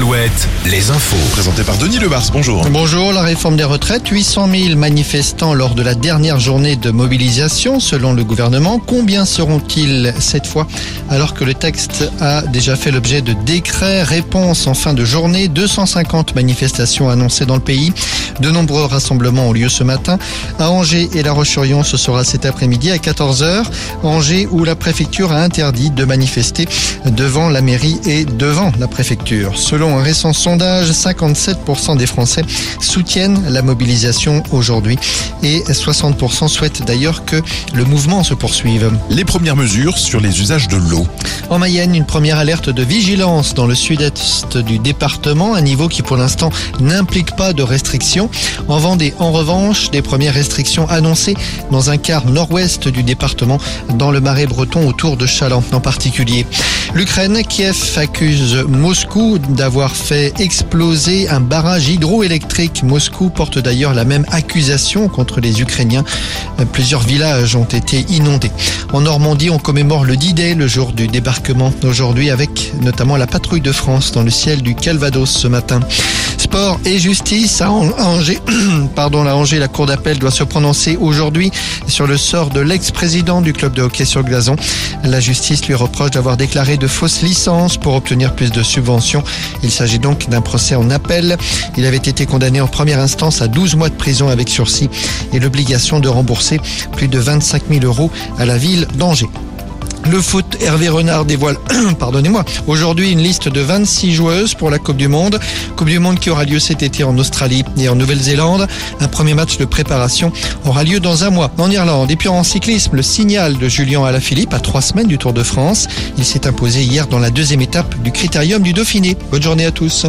retraites, les infos. Présenté par Denis Lebars, bonjour. Bonjour, la réforme des retraites, 800 000 manifestants lors de la dernière journée de mobilisation selon le gouvernement. Combien seront-ils cette fois? Alors que le texte a déjà fait l'objet de décrets Réponse en fin de journée, 250 manifestations annoncées dans le pays. De nombreux rassemblements ont lieu ce matin. À Angers et La Roche-sur-Yon, ce sera cet après-midi à 14h. Angers où la préfecture a interdit de manifester devant la mairie et devant la préfecture. Selon un récent sondage, 57% des Français soutiennent la mobilisation aujourd'hui et 60% souhaitent d'ailleurs que le mouvement se poursuive. Les premières mesures sur les usages de l'eau. En Mayenne, une première alerte de vigilance dans le sud-est du département, un niveau qui pour l'instant n'implique pas de restrictions. En Vendée, en revanche, des premières restrictions annoncées dans un quart nord-ouest du département, dans le marais breton autour de Chaland en particulier. L'Ukraine, Kiev accuse Moscou d'avoir fait exploser un barrage hydroélectrique. Moscou porte d'ailleurs la même accusation contre les Ukrainiens. Plusieurs villages ont été inondés. En Normandie, on commémore le D-Day, le jour du débarquement aujourd'hui, avec notamment la patrouille de France dans le ciel du Calvados ce matin. Sport et justice à Angers. Pardon, à Angers, la cour d'appel doit se prononcer aujourd'hui sur le sort de l'ex-président du club de hockey sur gazon. La justice lui reproche d'avoir déclaré de fausses licences pour obtenir plus de subventions. Il s'agit donc d'un procès en appel. Il avait été condamné en première instance à 12 mois de prison avec sursis et l'obligation de rembourser plus de 25 000 euros à la ville d'Angers. Le foot, Hervé Renard dévoile, pardonnez-moi, aujourd'hui une liste de 26 joueuses pour la Coupe du Monde. Coupe du Monde qui aura lieu cet été en Australie et en Nouvelle-Zélande. Un premier match de préparation aura lieu dans un mois en Irlande. Et puis en cyclisme, le signal de Julien Alaphilippe à trois semaines du Tour de France. Il s'est imposé hier dans la deuxième étape du Critérium du Dauphiné. Bonne journée à tous.